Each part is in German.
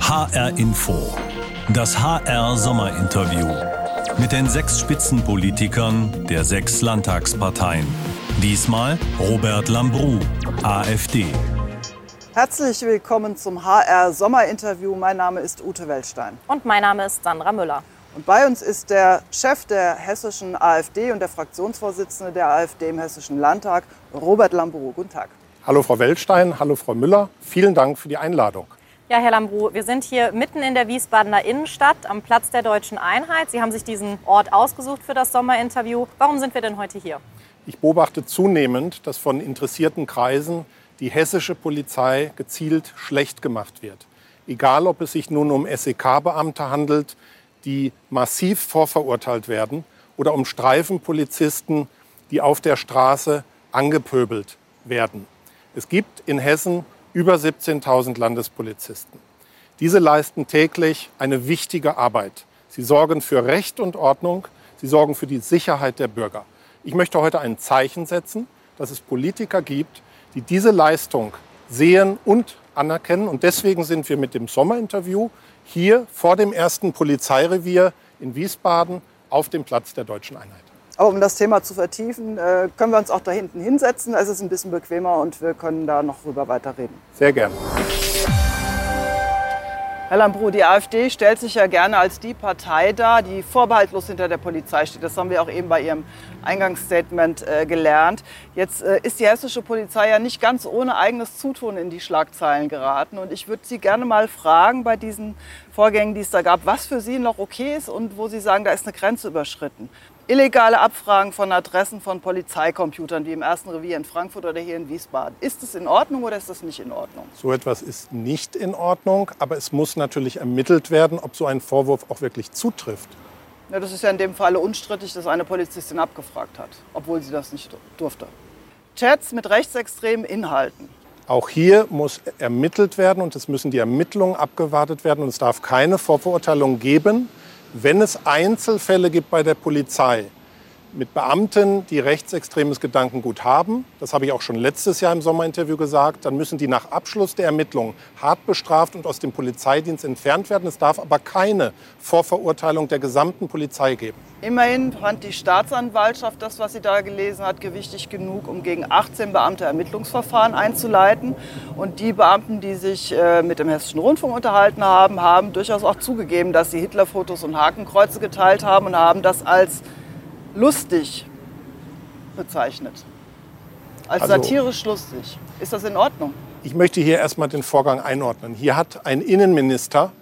HR Info. Das HR Sommerinterview. Mit den sechs Spitzenpolitikern der sechs Landtagsparteien. Diesmal Robert Lambrou, AfD. Herzlich willkommen zum HR Sommerinterview. Mein Name ist Ute Weltstein. Und mein Name ist Sandra Müller. Und bei uns ist der Chef der hessischen AfD und der Fraktionsvorsitzende der AfD im Hessischen Landtag, Robert Lambrou. Guten Tag. Hallo Frau Weltstein, hallo Frau Müller. Vielen Dank für die Einladung. Ja, Herr Lambrou, wir sind hier mitten in der Wiesbadener Innenstadt am Platz der Deutschen Einheit. Sie haben sich diesen Ort ausgesucht für das Sommerinterview. Warum sind wir denn heute hier? Ich beobachte zunehmend, dass von interessierten Kreisen die hessische Polizei gezielt schlecht gemacht wird. Egal, ob es sich nun um SEK-Beamte handelt, die massiv vorverurteilt werden, oder um Streifenpolizisten, die auf der Straße angepöbelt werden. Es gibt in Hessen über 17.000 Landespolizisten. Diese leisten täglich eine wichtige Arbeit. Sie sorgen für Recht und Ordnung, sie sorgen für die Sicherheit der Bürger. Ich möchte heute ein Zeichen setzen, dass es Politiker gibt, die diese Leistung sehen und anerkennen. Und deswegen sind wir mit dem Sommerinterview hier vor dem ersten Polizeirevier in Wiesbaden auf dem Platz der Deutschen Einheit. Aber um das Thema zu vertiefen, äh, können wir uns auch da hinten hinsetzen. Es ist ein bisschen bequemer und wir können da noch drüber weiterreden. Sehr gerne. Herr Lambrou, die AfD stellt sich ja gerne als die Partei dar, die vorbehaltlos hinter der Polizei steht. Das haben wir auch eben bei Ihrem Eingangsstatement äh, gelernt. Jetzt äh, ist die hessische Polizei ja nicht ganz ohne eigenes Zutun in die Schlagzeilen geraten. Und ich würde Sie gerne mal fragen bei diesen Vorgängen, die es da gab, was für Sie noch okay ist und wo Sie sagen, da ist eine Grenze überschritten illegale Abfragen von Adressen von Polizeicomputern, wie im ersten Revier in Frankfurt oder hier in Wiesbaden. Ist das in Ordnung oder ist das nicht in Ordnung? So etwas ist nicht in Ordnung, aber es muss natürlich ermittelt werden, ob so ein Vorwurf auch wirklich zutrifft. Ja, das ist ja in dem Falle unstrittig, dass eine Polizistin abgefragt hat, obwohl sie das nicht durfte. Chats mit rechtsextremen Inhalten. Auch hier muss ermittelt werden und es müssen die Ermittlungen abgewartet werden und es darf keine Vorverurteilung geben, wenn es Einzelfälle gibt bei der Polizei mit Beamten, die rechtsextremes Gedankengut haben, das habe ich auch schon letztes Jahr im Sommerinterview gesagt, dann müssen die nach Abschluss der Ermittlungen hart bestraft und aus dem Polizeidienst entfernt werden. Es darf aber keine Vorverurteilung der gesamten Polizei geben. Immerhin fand die Staatsanwaltschaft das, was sie da gelesen hat, gewichtig genug, um gegen 18 Beamte Ermittlungsverfahren einzuleiten. Und die Beamten, die sich äh, mit dem Hessischen Rundfunk unterhalten haben, haben durchaus auch zugegeben, dass sie Hitlerfotos und Hakenkreuze geteilt haben und haben das als lustig bezeichnet. Als also, satirisch lustig. Ist das in Ordnung? Ich möchte hier erstmal den Vorgang einordnen. Hier hat ein Innenminister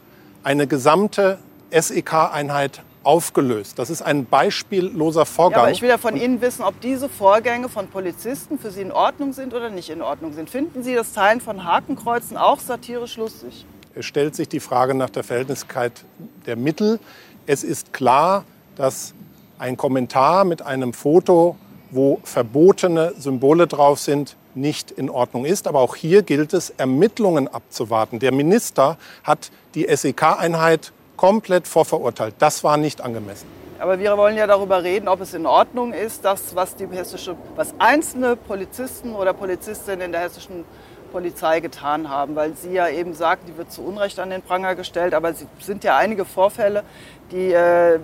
eine gesamte SEK-Einheit aufgelöst. Das ist ein beispielloser Vorgang. Ja, aber ich will ja von Ihnen wissen, ob diese Vorgänge von Polizisten für Sie in Ordnung sind oder nicht in Ordnung sind. Finden Sie das Teilen von Hakenkreuzen auch satirisch lustig? Es stellt sich die Frage nach der Verhältniskeit der Mittel. Es ist klar, dass ein Kommentar mit einem Foto, wo verbotene Symbole drauf sind, nicht in Ordnung ist. Aber auch hier gilt es, Ermittlungen abzuwarten. Der Minister hat die SEK-Einheit komplett vorverurteilt. Das war nicht angemessen. Aber wir wollen ja darüber reden, ob es in Ordnung ist, dass was die hessische, was einzelne Polizisten oder Polizistinnen in der hessischen Polizei getan haben, weil Sie ja eben sagten, die wird zu Unrecht an den Pranger gestellt, aber es sind ja einige Vorfälle, die äh,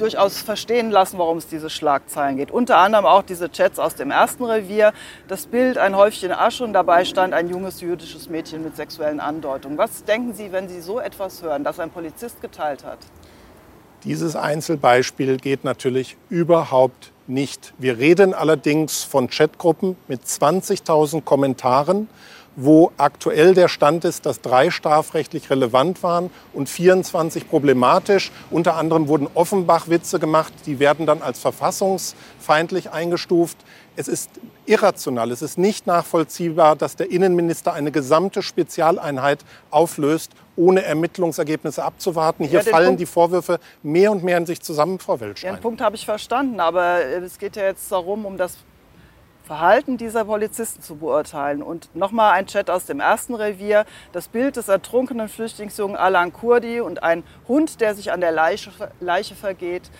durchaus verstehen lassen, warum es diese Schlagzeilen geht. Unter anderem auch diese Chats aus dem ersten Revier. Das Bild, ein Häufchen Asche und dabei stand ein junges jüdisches Mädchen mit sexuellen Andeutungen. Was denken Sie, wenn Sie so etwas hören, das ein Polizist geteilt hat? Dieses Einzelbeispiel geht natürlich überhaupt nicht. Wir reden allerdings von Chatgruppen mit 20.000 Kommentaren wo aktuell der Stand ist, dass drei strafrechtlich relevant waren und 24 problematisch. Unter anderem wurden Offenbach-Witze gemacht, die werden dann als verfassungsfeindlich eingestuft. Es ist irrational, es ist nicht nachvollziehbar, dass der Innenminister eine gesamte Spezialeinheit auflöst, ohne Ermittlungsergebnisse abzuwarten. Hier ja, fallen Punkt, die Vorwürfe mehr und mehr in sich zusammen, Frau Weltstein. Den Punkt habe ich verstanden, aber es geht ja jetzt darum, um das Verhalten dieser Polizisten zu beurteilen. Und nochmal ein Chat aus dem ersten Revier. Das Bild des ertrunkenen Flüchtlingsjungen Alan Kurdi und ein Hund, der sich an der Leiche, Leiche vergeht.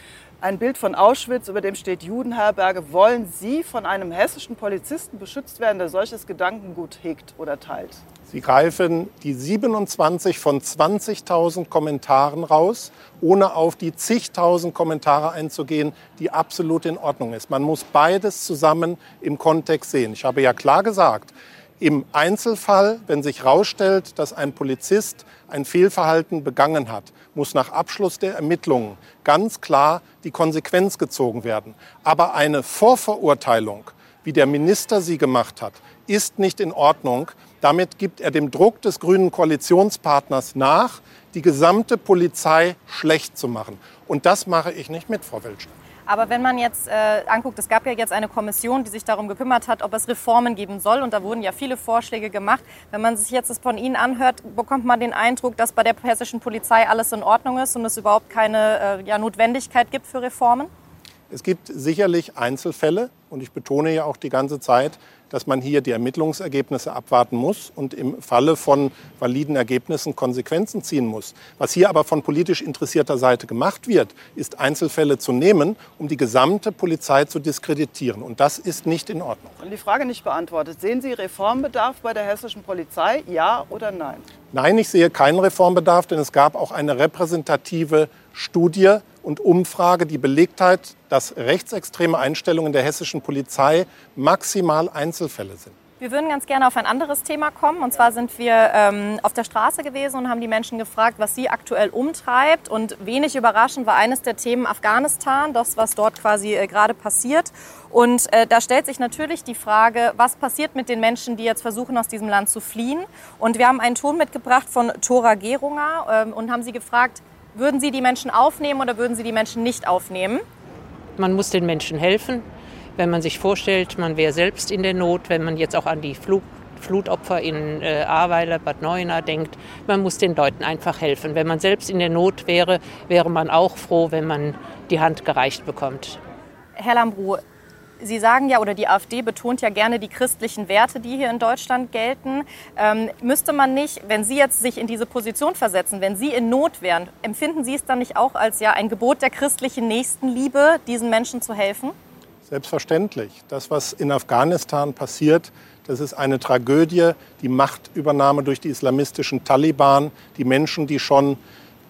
Ein Bild von Auschwitz, über dem steht Judenherberge. Wollen Sie von einem hessischen Polizisten beschützt werden, der solches Gedankengut hegt oder teilt? Sie greifen die 27 von 20.000 Kommentaren raus, ohne auf die zigtausend Kommentare einzugehen, die absolut in Ordnung ist. Man muss beides zusammen im Kontext sehen. Ich habe ja klar gesagt, im Einzelfall, wenn sich herausstellt, dass ein Polizist ein Fehlverhalten begangen hat, muss nach Abschluss der Ermittlungen ganz klar die Konsequenz gezogen werden. Aber eine Vorverurteilung, wie der Minister sie gemacht hat, ist nicht in Ordnung. Damit gibt er dem Druck des grünen Koalitionspartners nach, die gesamte Polizei schlecht zu machen. Und das mache ich nicht mit, Frau Welsch. Aber wenn man jetzt äh, anguckt, es gab ja jetzt eine Kommission, die sich darum gekümmert hat, ob es Reformen geben soll. Und da wurden ja viele Vorschläge gemacht. Wenn man sich jetzt das von Ihnen anhört, bekommt man den Eindruck, dass bei der hessischen Polizei alles in Ordnung ist und es überhaupt keine äh, ja, Notwendigkeit gibt für Reformen? Es gibt sicherlich Einzelfälle und ich betone ja auch die ganze Zeit, dass man hier die Ermittlungsergebnisse abwarten muss und im Falle von validen Ergebnissen Konsequenzen ziehen muss. Was hier aber von politisch interessierter Seite gemacht wird, ist Einzelfälle zu nehmen, um die gesamte Polizei zu diskreditieren. Und das ist nicht in Ordnung. Und die Frage nicht beantwortet. Sehen Sie Reformbedarf bei der hessischen Polizei? Ja oder nein? Nein, ich sehe keinen Reformbedarf, denn es gab auch eine repräsentative Studie und Umfrage, die belegt hat, dass rechtsextreme Einstellungen der hessischen Polizei maximal Einzelfälle sind. Wir würden ganz gerne auf ein anderes Thema kommen. Und zwar sind wir ähm, auf der Straße gewesen und haben die Menschen gefragt, was sie aktuell umtreibt. Und wenig überraschend war eines der Themen Afghanistan, das, was dort quasi äh, gerade passiert. Und äh, da stellt sich natürlich die Frage, was passiert mit den Menschen, die jetzt versuchen, aus diesem Land zu fliehen. Und wir haben einen Ton mitgebracht von Tora Gerunger äh, und haben sie gefragt, würden Sie die Menschen aufnehmen oder würden Sie die Menschen nicht aufnehmen? Man muss den Menschen helfen. Wenn man sich vorstellt, man wäre selbst in der Not, wenn man jetzt auch an die Flug Flutopfer in äh, Ahrweiler, Bad Neuenahr denkt. Man muss den Leuten einfach helfen. Wenn man selbst in der Not wäre, wäre man auch froh, wenn man die Hand gereicht bekommt. Herr Lambrou, Sie sagen ja, oder die AfD betont ja gerne die christlichen Werte, die hier in Deutschland gelten. Ähm, müsste man nicht, wenn Sie jetzt sich in diese Position versetzen, wenn Sie in Not wären, empfinden Sie es dann nicht auch als ja ein Gebot der christlichen Nächstenliebe, diesen Menschen zu helfen? Selbstverständlich. Das, was in Afghanistan passiert, das ist eine Tragödie. Die Machtübernahme durch die islamistischen Taliban, die Menschen, die schon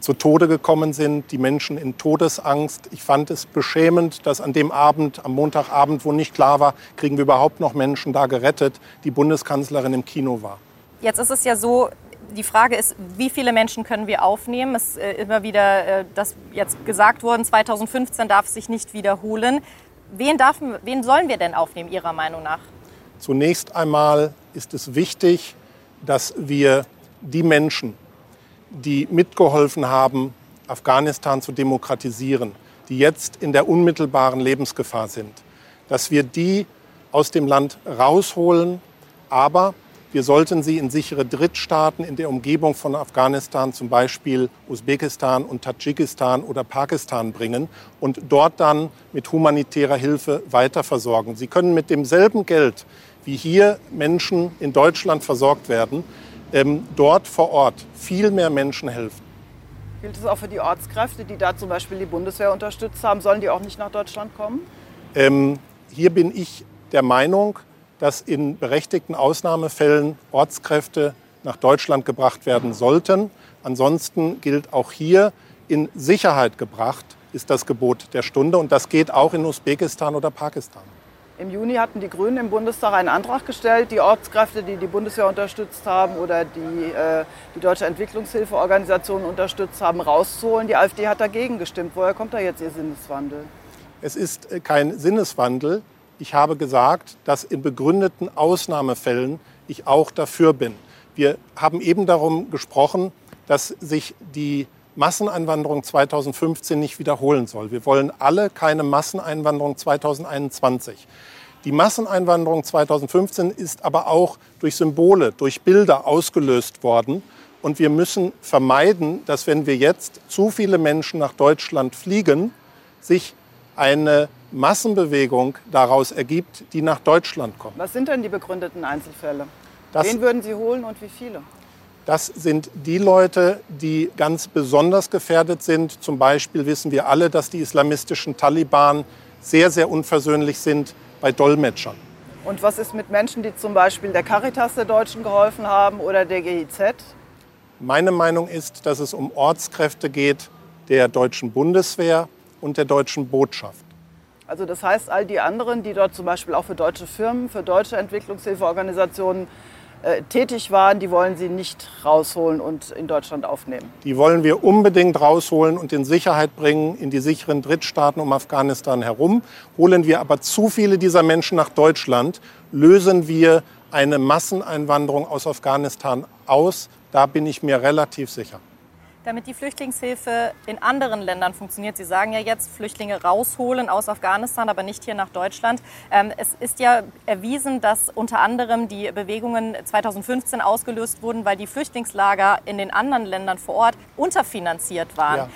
zu Tode gekommen sind, die Menschen in Todesangst. Ich fand es beschämend, dass an dem Abend, am Montagabend, wo nicht klar war, kriegen wir überhaupt noch Menschen da gerettet, die Bundeskanzlerin im Kino war. Jetzt ist es ja so, die Frage ist, wie viele Menschen können wir aufnehmen? Es ist äh, immer wieder äh, das jetzt gesagt worden, 2015 darf sich nicht wiederholen. Wen, darf, wen sollen wir denn aufnehmen, Ihrer Meinung nach? Zunächst einmal ist es wichtig, dass wir die Menschen, die mitgeholfen haben, Afghanistan zu demokratisieren, die jetzt in der unmittelbaren Lebensgefahr sind, dass wir die aus dem Land rausholen, aber wir sollten sie in sichere Drittstaaten in der Umgebung von Afghanistan, zum Beispiel Usbekistan und Tadschikistan oder Pakistan bringen und dort dann mit humanitärer Hilfe weiter versorgen. Sie können mit demselben Geld, wie hier Menschen in Deutschland versorgt werden, ähm, dort vor Ort viel mehr Menschen helfen. Gilt es auch für die Ortskräfte, die da zum Beispiel die Bundeswehr unterstützt haben? Sollen die auch nicht nach Deutschland kommen? Ähm, hier bin ich der Meinung, dass in berechtigten Ausnahmefällen Ortskräfte nach Deutschland gebracht werden sollten. Ansonsten gilt auch hier, in Sicherheit gebracht ist das Gebot der Stunde. Und das geht auch in Usbekistan oder Pakistan. Im Juni hatten die Grünen im Bundestag einen Antrag gestellt, die Ortskräfte, die die Bundeswehr unterstützt haben oder die äh, die Deutsche Entwicklungshilfeorganisation unterstützt haben, rauszuholen. Die AfD hat dagegen gestimmt. Woher kommt da jetzt Ihr Sinneswandel? Es ist äh, kein Sinneswandel. Ich habe gesagt, dass in begründeten Ausnahmefällen ich auch dafür bin. Wir haben eben darum gesprochen, dass sich die Masseneinwanderung 2015 nicht wiederholen soll. Wir wollen alle keine Masseneinwanderung 2021. Die Masseneinwanderung 2015 ist aber auch durch Symbole, durch Bilder ausgelöst worden. Und wir müssen vermeiden, dass wenn wir jetzt zu viele Menschen nach Deutschland fliegen, sich eine Massenbewegung daraus ergibt, die nach Deutschland kommt. Was sind denn die begründeten Einzelfälle? Das, Wen würden Sie holen und wie viele? Das sind die Leute, die ganz besonders gefährdet sind. Zum Beispiel wissen wir alle, dass die islamistischen Taliban sehr, sehr unversöhnlich sind bei Dolmetschern. Und was ist mit Menschen, die zum Beispiel der Caritas der Deutschen geholfen haben oder der GIZ? Meine Meinung ist, dass es um Ortskräfte geht der deutschen Bundeswehr und der deutschen Botschaft. Also das heißt, all die anderen, die dort zum Beispiel auch für deutsche Firmen, für deutsche Entwicklungshilfeorganisationen äh, tätig waren, die wollen Sie nicht rausholen und in Deutschland aufnehmen. Die wollen wir unbedingt rausholen und in Sicherheit bringen in die sicheren Drittstaaten um Afghanistan herum. Holen wir aber zu viele dieser Menschen nach Deutschland, lösen wir eine Masseneinwanderung aus Afghanistan aus. Da bin ich mir relativ sicher damit die Flüchtlingshilfe in anderen Ländern funktioniert. Sie sagen ja jetzt, Flüchtlinge rausholen aus Afghanistan, aber nicht hier nach Deutschland. Ähm, es ist ja erwiesen, dass unter anderem die Bewegungen 2015 ausgelöst wurden, weil die Flüchtlingslager in den anderen Ländern vor Ort unterfinanziert waren. Ja.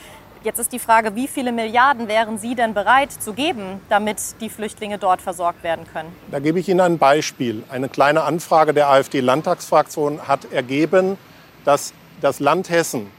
Jetzt ist die Frage, wie viele Milliarden wären Sie denn bereit zu geben, damit die Flüchtlinge dort versorgt werden können? Da gebe ich Ihnen ein Beispiel. Eine kleine Anfrage der AfD-Landtagsfraktion hat ergeben, dass das Land Hessen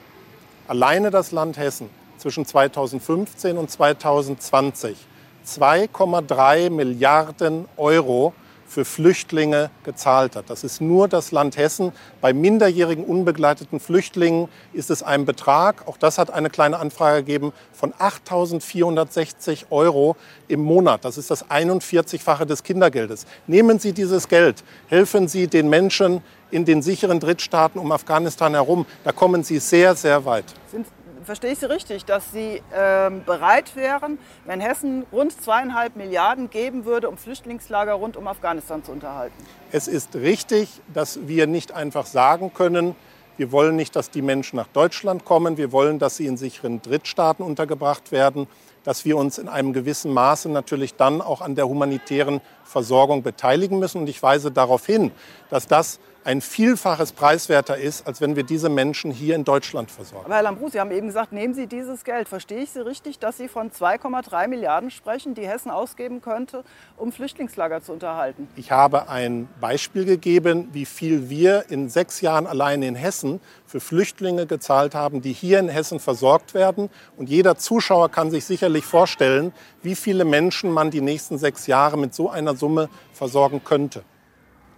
alleine das Land Hessen zwischen 2015 und 2020 2,3 Milliarden Euro für Flüchtlinge gezahlt hat. Das ist nur das Land Hessen. Bei minderjährigen unbegleiteten Flüchtlingen ist es ein Betrag, auch das hat eine kleine Anfrage gegeben, von 8.460 Euro im Monat. Das ist das 41-fache des Kindergeldes. Nehmen Sie dieses Geld, helfen Sie den Menschen in den sicheren Drittstaaten um Afghanistan herum. Da kommen Sie sehr, sehr weit. Sind verstehe ich Sie richtig, dass Sie ähm, bereit wären, wenn Hessen rund zweieinhalb Milliarden geben würde, um Flüchtlingslager rund um Afghanistan zu unterhalten? Es ist richtig, dass wir nicht einfach sagen können, wir wollen nicht, dass die Menschen nach Deutschland kommen, wir wollen, dass sie in sicheren Drittstaaten untergebracht werden, dass wir uns in einem gewissen Maße natürlich dann auch an der humanitären Versorgung beteiligen müssen. Und ich weise darauf hin, dass das ein Vielfaches preiswerter ist, als wenn wir diese Menschen hier in Deutschland versorgen. Aber Herr Lambrou, Sie haben eben gesagt, nehmen Sie dieses Geld. Verstehe ich Sie richtig, dass Sie von 2,3 Milliarden sprechen, die Hessen ausgeben könnte, um Flüchtlingslager zu unterhalten? Ich habe ein Beispiel gegeben, wie viel wir in sechs Jahren allein in Hessen für Flüchtlinge gezahlt haben, die hier in Hessen versorgt werden. Und jeder Zuschauer kann sich sicherlich vorstellen, wie viele Menschen man die nächsten sechs Jahre mit so einer Summe versorgen könnte.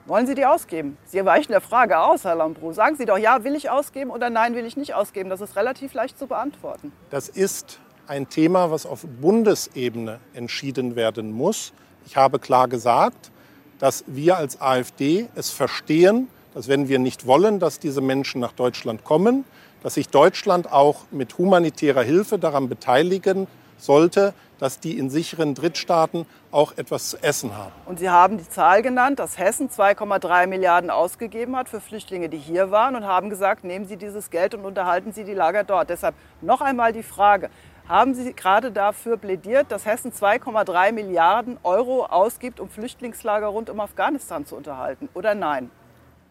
Wollen Sie die ausgeben? Sie weichen der Frage aus, Herr Lambrou. Sagen Sie doch, ja, will ich ausgeben oder nein, will ich nicht ausgeben. Das ist relativ leicht zu beantworten. Das ist ein Thema, was auf Bundesebene entschieden werden muss. Ich habe klar gesagt, dass wir als AfD es verstehen, dass wenn wir nicht wollen, dass diese Menschen nach Deutschland kommen, dass sich Deutschland auch mit humanitärer Hilfe daran beteiligen sollte, dass die in sicheren Drittstaaten auch etwas zu essen haben. Und Sie haben die Zahl genannt, dass Hessen 2,3 Milliarden ausgegeben hat für Flüchtlinge, die hier waren und haben gesagt, nehmen Sie dieses Geld und unterhalten Sie die Lager dort. Deshalb noch einmal die Frage, haben Sie gerade dafür plädiert, dass Hessen 2,3 Milliarden Euro ausgibt, um Flüchtlingslager rund um Afghanistan zu unterhalten oder nein?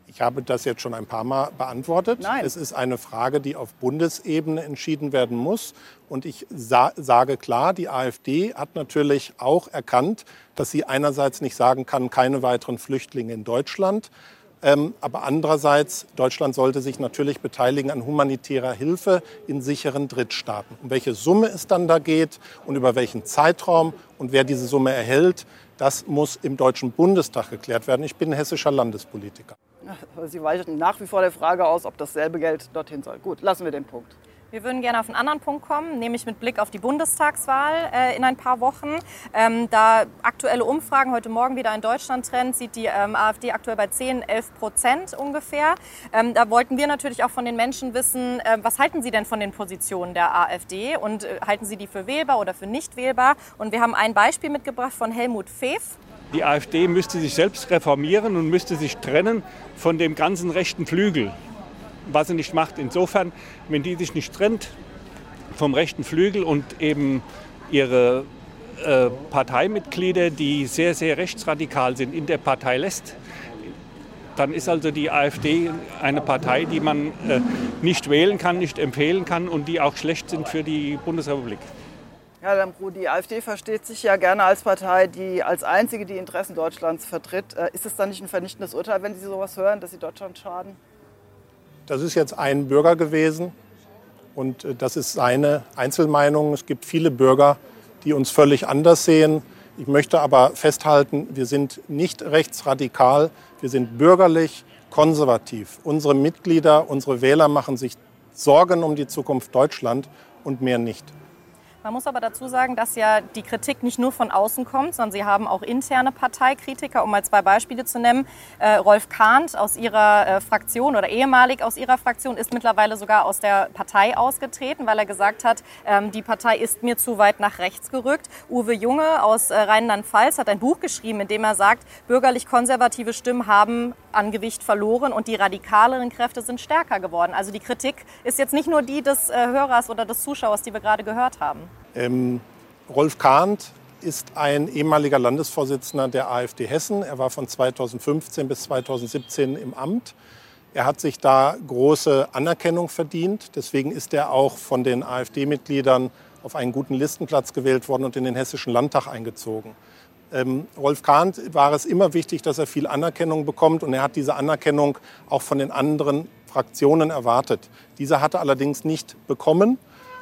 Ich habe das jetzt schon ein paar Mal beantwortet. Nein. Es ist eine Frage, die auf Bundesebene entschieden werden muss. Und ich sa sage klar, die AfD hat natürlich auch erkannt, dass sie einerseits nicht sagen kann, keine weiteren Flüchtlinge in Deutschland. Ähm, aber andererseits, Deutschland sollte sich natürlich beteiligen an humanitärer Hilfe in sicheren Drittstaaten. Um welche Summe es dann da geht und über welchen Zeitraum und wer diese Summe erhält, das muss im Deutschen Bundestag geklärt werden. Ich bin hessischer Landespolitiker. Sie weichen nach wie vor der Frage aus, ob dasselbe Geld dorthin soll. Gut, lassen wir den Punkt. Wir würden gerne auf einen anderen Punkt kommen, nämlich mit Blick auf die Bundestagswahl äh, in ein paar Wochen. Ähm, da aktuelle Umfragen heute Morgen wieder in Deutschland trend, sieht die ähm, AfD aktuell bei 10, 11 Prozent ungefähr. Ähm, da wollten wir natürlich auch von den Menschen wissen, äh, was halten Sie denn von den Positionen der AfD und äh, halten Sie die für wählbar oder für nicht wählbar? Und wir haben ein Beispiel mitgebracht von Helmut Feef. Die AfD müsste sich selbst reformieren und müsste sich trennen von dem ganzen rechten Flügel was sie nicht macht. Insofern, wenn die sich nicht trennt vom rechten Flügel und eben ihre äh, Parteimitglieder, die sehr, sehr rechtsradikal sind, in der Partei lässt, dann ist also die AfD eine Partei, die man äh, nicht wählen kann, nicht empfehlen kann und die auch schlecht sind für die Bundesrepublik. Ja, Lambrou, die AfD versteht sich ja gerne als Partei, die als einzige die Interessen Deutschlands vertritt. Äh, ist es dann nicht ein vernichtendes Urteil, wenn Sie sowas hören, dass Sie Deutschland schaden? Das ist jetzt ein Bürger gewesen und äh, das ist seine Einzelmeinung. Es gibt viele Bürger, die uns völlig anders sehen. Ich möchte aber festhalten, wir sind nicht rechtsradikal, wir sind bürgerlich, konservativ. Unsere Mitglieder, unsere Wähler machen sich Sorgen um die Zukunft Deutschland und mehr nicht. Man muss aber dazu sagen, dass ja die Kritik nicht nur von außen kommt, sondern Sie haben auch interne Parteikritiker, um mal zwei Beispiele zu nennen. Äh, Rolf Kahnt aus Ihrer äh, Fraktion oder ehemalig aus Ihrer Fraktion ist mittlerweile sogar aus der Partei ausgetreten, weil er gesagt hat, ähm, die Partei ist mir zu weit nach rechts gerückt. Uwe Junge aus äh, Rheinland-Pfalz hat ein Buch geschrieben, in dem er sagt, bürgerlich-konservative Stimmen haben an Gewicht verloren und die radikaleren Kräfte sind stärker geworden. Also die Kritik ist jetzt nicht nur die des äh, Hörers oder des Zuschauers, die wir gerade gehört haben. Ähm, Rolf Kahnt ist ein ehemaliger Landesvorsitzender der AfD Hessen. Er war von 2015 bis 2017 im Amt. Er hat sich da große Anerkennung verdient. Deswegen ist er auch von den AfD-Mitgliedern auf einen guten Listenplatz gewählt worden und in den Hessischen Landtag eingezogen. Ähm, Rolf Kahnt war es immer wichtig, dass er viel Anerkennung bekommt und er hat diese Anerkennung auch von den anderen Fraktionen erwartet. Diese hat er allerdings nicht bekommen.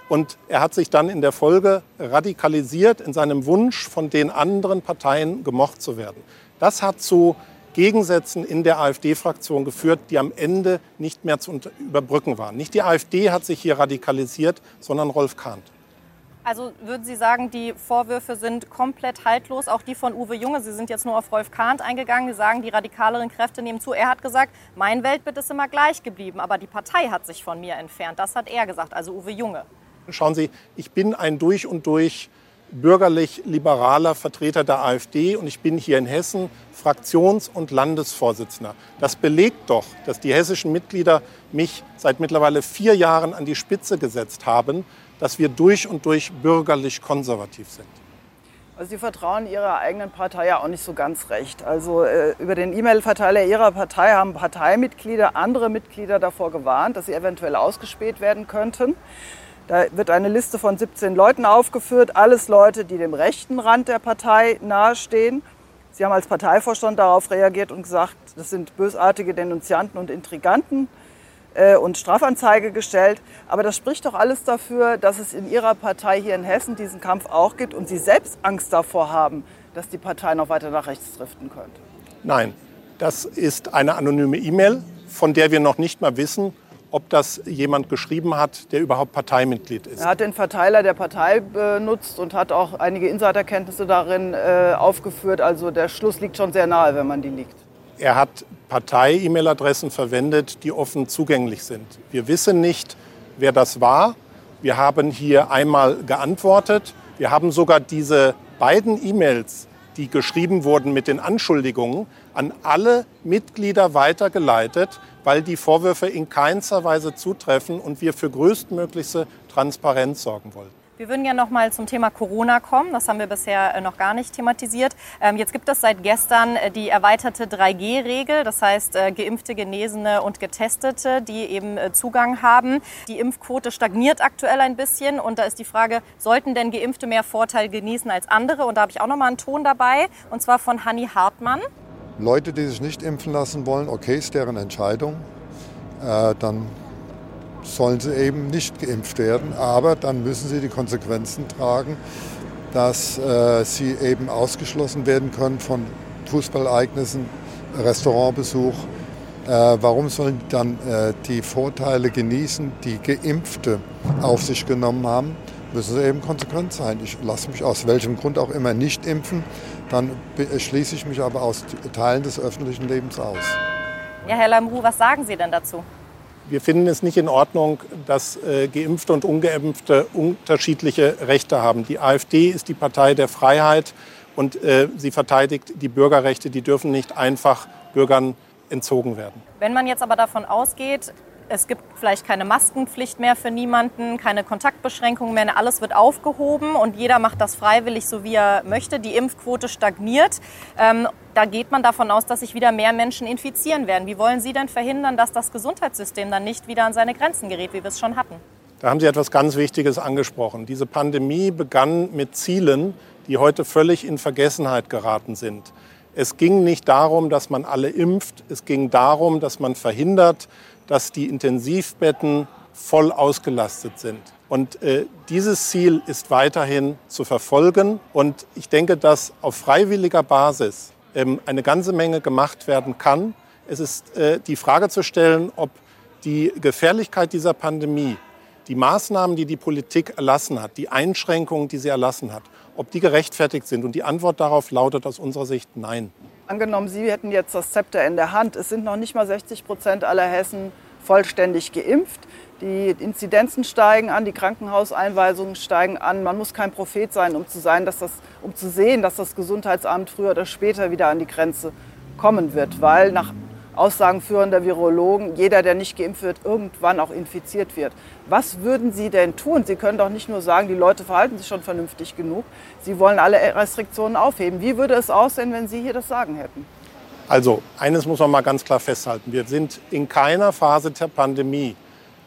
Und er hat sich dann in der Folge radikalisiert in seinem Wunsch, von den anderen Parteien gemocht zu werden. Das hat zu Gegensätzen in der AfD-Fraktion geführt, die am Ende nicht mehr zu überbrücken waren. Nicht die AfD hat sich hier radikalisiert, sondern Rolf Kahnt. Also würden Sie sagen, die Vorwürfe sind komplett haltlos, auch die von Uwe Junge. Sie sind jetzt nur auf Rolf Kahnt eingegangen. Sie sagen, die radikaleren Kräfte nehmen zu. Er hat gesagt, mein Weltbild ist immer gleich geblieben, aber die Partei hat sich von mir entfernt. Das hat er gesagt, also Uwe Junge. Schauen Sie, ich bin ein durch und durch bürgerlich-liberaler Vertreter der AfD und ich bin hier in Hessen Fraktions- und Landesvorsitzender. Das belegt doch, dass die hessischen Mitglieder mich seit mittlerweile vier Jahren an die Spitze gesetzt haben, dass wir durch und durch bürgerlich-konservativ sind. Also Sie vertrauen Ihrer eigenen Partei ja auch nicht so ganz recht. Also äh, über den E-Mail-Verteiler Ihrer Partei haben Parteimitglieder andere Mitglieder davor gewarnt, dass sie eventuell ausgespäht werden könnten. Da wird eine Liste von 17 Leuten aufgeführt, alles Leute, die dem rechten Rand der Partei nahestehen. Sie haben als Parteivorstand darauf reagiert und gesagt, das sind bösartige Denunzianten und Intriganten äh, und Strafanzeige gestellt. Aber das spricht doch alles dafür, dass es in Ihrer Partei hier in Hessen diesen Kampf auch gibt und Sie selbst Angst davor haben, dass die Partei noch weiter nach rechts driften könnte. Nein, das ist eine anonyme E-Mail, von der wir noch nicht mal wissen, ob das jemand geschrieben hat, der überhaupt Parteimitglied ist. Er hat den Verteiler der Partei benutzt und hat auch einige Insiderkenntnisse darin äh, aufgeführt. Also der Schluss liegt schon sehr nahe, wenn man die liegt. Er hat Partei-E-Mail-Adressen verwendet, die offen zugänglich sind. Wir wissen nicht, wer das war. Wir haben hier einmal geantwortet. Wir haben sogar diese beiden E-Mails, die geschrieben wurden mit den Anschuldigungen, an alle Mitglieder weitergeleitet weil die Vorwürfe in keinster Weise zutreffen und wir für größtmöglichste Transparenz sorgen wollen. Wir würden ja noch mal zum Thema Corona kommen. Das haben wir bisher äh, noch gar nicht thematisiert. Ähm, jetzt gibt es seit gestern äh, die erweiterte 3G-Regel. Das heißt, äh, Geimpfte, Genesene und Getestete, die eben Zugang haben. Die Impfquote stagniert aktuell ein bisschen. Und da ist die Frage, sollten denn Geimpfte mehr Vorteil genießen als andere? Und da habe ich auch noch mal einen Ton dabei. Und zwar von Hanni Hartmann. Leute, die sich nicht impfen lassen wollen, okay, ist deren Entscheidung. Äh, dann sollen sie eben nicht geimpft werden. Aber dann müssen sie die Konsequenzen tragen, dass äh, sie eben ausgeschlossen werden können von Fußballereignissen, Restaurantbesuch. Äh, warum sollen dann äh, die Vorteile genießen, die Geimpfte auf sich genommen haben? Müssen sie eben konsequent sein. Ich lasse mich aus welchem Grund auch immer nicht impfen dann schließe ich mich aber aus Teilen des öffentlichen Lebens aus. Ja, Herr Lambrou, was sagen Sie denn dazu? Wir finden es nicht in Ordnung, dass äh, Geimpfte und Ungeimpfte unterschiedliche Rechte haben. Die AfD ist die Partei der Freiheit und äh, sie verteidigt die Bürgerrechte. Die dürfen nicht einfach Bürgern entzogen werden. Wenn man jetzt aber davon ausgeht, es gibt vielleicht keine Maskenpflicht mehr für niemanden, keine Kontaktbeschränkungen mehr. Alles wird aufgehoben und jeder macht das freiwillig, so wie er möchte. Die Impfquote stagniert. Ähm, da geht man davon aus, dass sich wieder mehr Menschen infizieren werden. Wie wollen Sie denn verhindern, dass das Gesundheitssystem dann nicht wieder an seine Grenzen gerät, wie wir es schon hatten? Da haben Sie etwas ganz Wichtiges angesprochen. Diese Pandemie begann mit Zielen, die heute völlig in Vergessenheit geraten sind. Es ging nicht darum, dass man alle impft. Es ging darum, dass man verhindert, dass die Intensivbetten voll ausgelastet sind. Und äh, dieses Ziel ist weiterhin zu verfolgen. Und ich denke, dass auf freiwilliger Basis ähm, eine ganze Menge gemacht werden kann. Es ist äh, die Frage zu stellen, ob die Gefährlichkeit dieser Pandemie, die Maßnahmen, die die Politik erlassen hat, die Einschränkungen, die sie erlassen hat, ob die gerechtfertigt sind. Und die Antwort darauf lautet aus unserer Sicht nein. Angenommen, Sie hätten jetzt das Zepter in der Hand. Es sind noch nicht mal 60 Prozent aller Hessen vollständig geimpft. Die Inzidenzen steigen an, die Krankenhauseinweisungen steigen an. Man muss kein Prophet sein, um zu, sein, dass das, um zu sehen, dass das Gesundheitsamt früher oder später wieder an die Grenze kommen wird, weil nach Aussagen führender Virologen jeder, der nicht geimpft wird, irgendwann auch infiziert wird. Was würden Sie denn tun? Sie können doch nicht nur sagen, die Leute verhalten sich schon vernünftig genug. Sie wollen alle Restriktionen aufheben. Wie würde es aussehen, wenn Sie hier das Sagen hätten? Also, eines muss man mal ganz klar festhalten. Wir sind in keiner Phase der Pandemie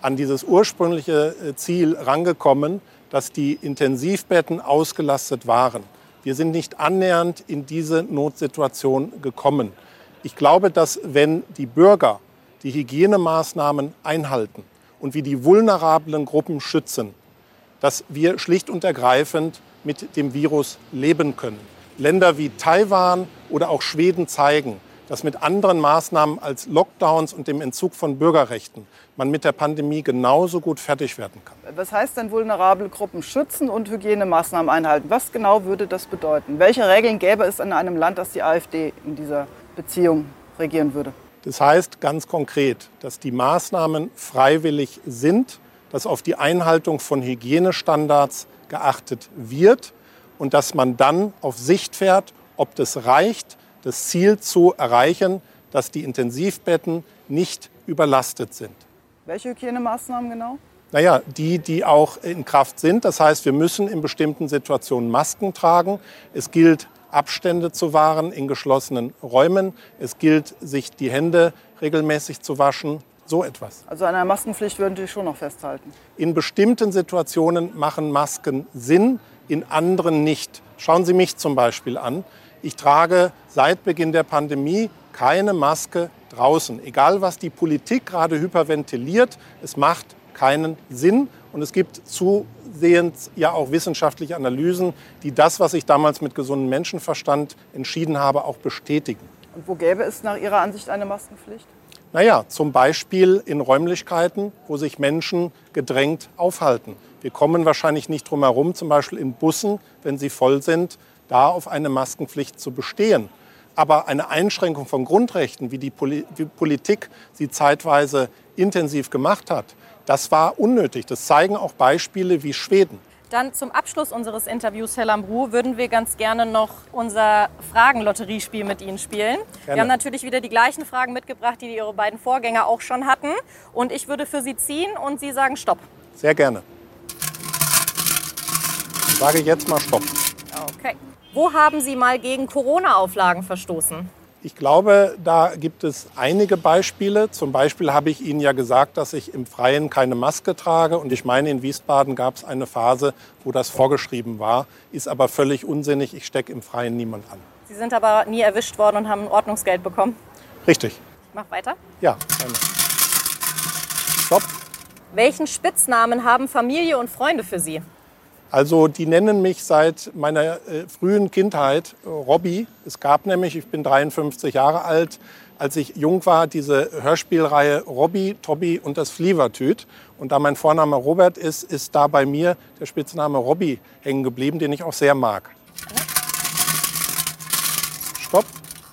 an dieses ursprüngliche äh, Ziel rangekommen, dass die Intensivbetten ausgelastet waren. Wir sind nicht annähernd in diese Notsituation gekommen. Ich glaube, dass wenn die Bürger die Hygienemaßnahmen einhalten und wir die vulnerablen Gruppen schützen, dass wir schlicht und ergreifend mit dem Virus leben können. Länder wie Taiwan oder auch Schweden zeigen, dass mit anderen Maßnahmen als Lockdowns und dem Entzug von Bürgerrechten man mit der Pandemie genauso gut fertig werden kann. Was heißt denn vulnerable Gruppen schützen und Hygienemaßnahmen einhalten? Was genau würde das bedeuten? Welche Regeln gäbe es in einem Land, das die AfD in dieser Beziehung regieren würde? Das heißt ganz konkret, dass die Maßnahmen freiwillig sind, dass auf die Einhaltung von Hygienestandards geachtet wird und dass man dann auf Sicht fährt, ob das reicht, das Ziel zu erreichen, dass die Intensivbetten nicht überlastet sind. Welche Hygienemaßnahmen genau? Naja, die, die auch in Kraft sind. Das heißt, wir müssen in bestimmten Situationen Masken tragen. Es gilt, Abstände zu wahren in geschlossenen Räumen. Es gilt, sich die Hände regelmäßig zu waschen. So etwas. Also an einer Maskenpflicht würden Sie schon noch festhalten? In bestimmten Situationen machen Masken Sinn, in anderen nicht. Schauen Sie mich zum Beispiel an. Ich trage seit Beginn der Pandemie keine Maske draußen. Egal, was die Politik gerade hyperventiliert, es macht keinen Sinn. Und es gibt zusehends ja auch wissenschaftliche Analysen, die das, was ich damals mit gesundem Menschenverstand entschieden habe, auch bestätigen. Und wo gäbe es nach Ihrer Ansicht eine Maskenpflicht? Naja, zum Beispiel in Räumlichkeiten, wo sich Menschen gedrängt aufhalten. Wir kommen wahrscheinlich nicht drum herum, zum Beispiel in Bussen, wenn sie voll sind, da auf eine Maskenpflicht zu bestehen. Aber eine Einschränkung von Grundrechten, wie die Politik sie zeitweise intensiv gemacht hat, das war unnötig. Das zeigen auch Beispiele wie Schweden. Dann zum Abschluss unseres Interviews, Herr Lambrou, würden wir ganz gerne noch unser Fragenlotteriespiel mit Ihnen spielen. Gerne. Wir haben natürlich wieder die gleichen Fragen mitgebracht, die Ihre beiden Vorgänger auch schon hatten. Und ich würde für Sie ziehen und Sie sagen Stopp. Sehr gerne. Ich sage jetzt mal Stopp. Okay. Wo haben Sie mal gegen Corona-Auflagen verstoßen? Ich glaube, da gibt es einige Beispiele. Zum Beispiel habe ich Ihnen ja gesagt, dass ich im Freien keine Maske trage. Und ich meine, in Wiesbaden gab es eine Phase, wo das vorgeschrieben war. Ist aber völlig unsinnig. Ich stecke im Freien niemand an. Sie sind aber nie erwischt worden und haben ein Ordnungsgeld bekommen? Richtig. Ich mach weiter? Ja, gerne. Stopp. Welchen Spitznamen haben Familie und Freunde für Sie? Also die nennen mich seit meiner äh, frühen Kindheit äh, Robby. Es gab nämlich, ich bin 53 Jahre alt, als ich jung war, diese Hörspielreihe Robby, Tobby und das Flievertüt. Und da mein Vorname Robert ist, ist da bei mir der Spitzname Robby hängen geblieben, den ich auch sehr mag. Stopp.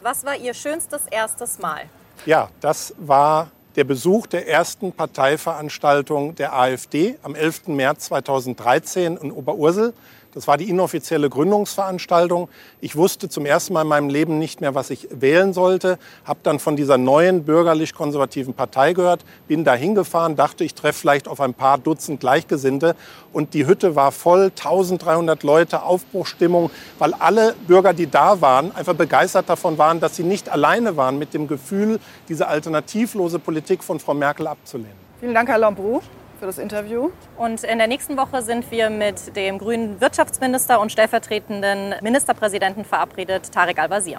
Was war Ihr schönstes erstes Mal? Ja, das war der Besuch der ersten Parteiveranstaltung der AfD am 11. März 2013 in Oberursel. Das war die inoffizielle Gründungsveranstaltung. Ich wusste zum ersten Mal in meinem Leben nicht mehr, was ich wählen sollte. Habe dann von dieser neuen bürgerlich-konservativen Partei gehört, bin da hingefahren, dachte, ich treffe vielleicht auf ein paar Dutzend Gleichgesinnte. Und die Hütte war voll, 1300 Leute, Aufbruchstimmung, weil alle Bürger, die da waren, einfach begeistert davon waren, dass sie nicht alleine waren mit dem Gefühl, diese alternativlose Politik von Frau Merkel abzulehnen. Vielen Dank, Herr Lambrou für das Interview. Und in der nächsten Woche sind wir mit dem grünen Wirtschaftsminister und stellvertretenden Ministerpräsidenten verabredet, Tarek Al-Wazir.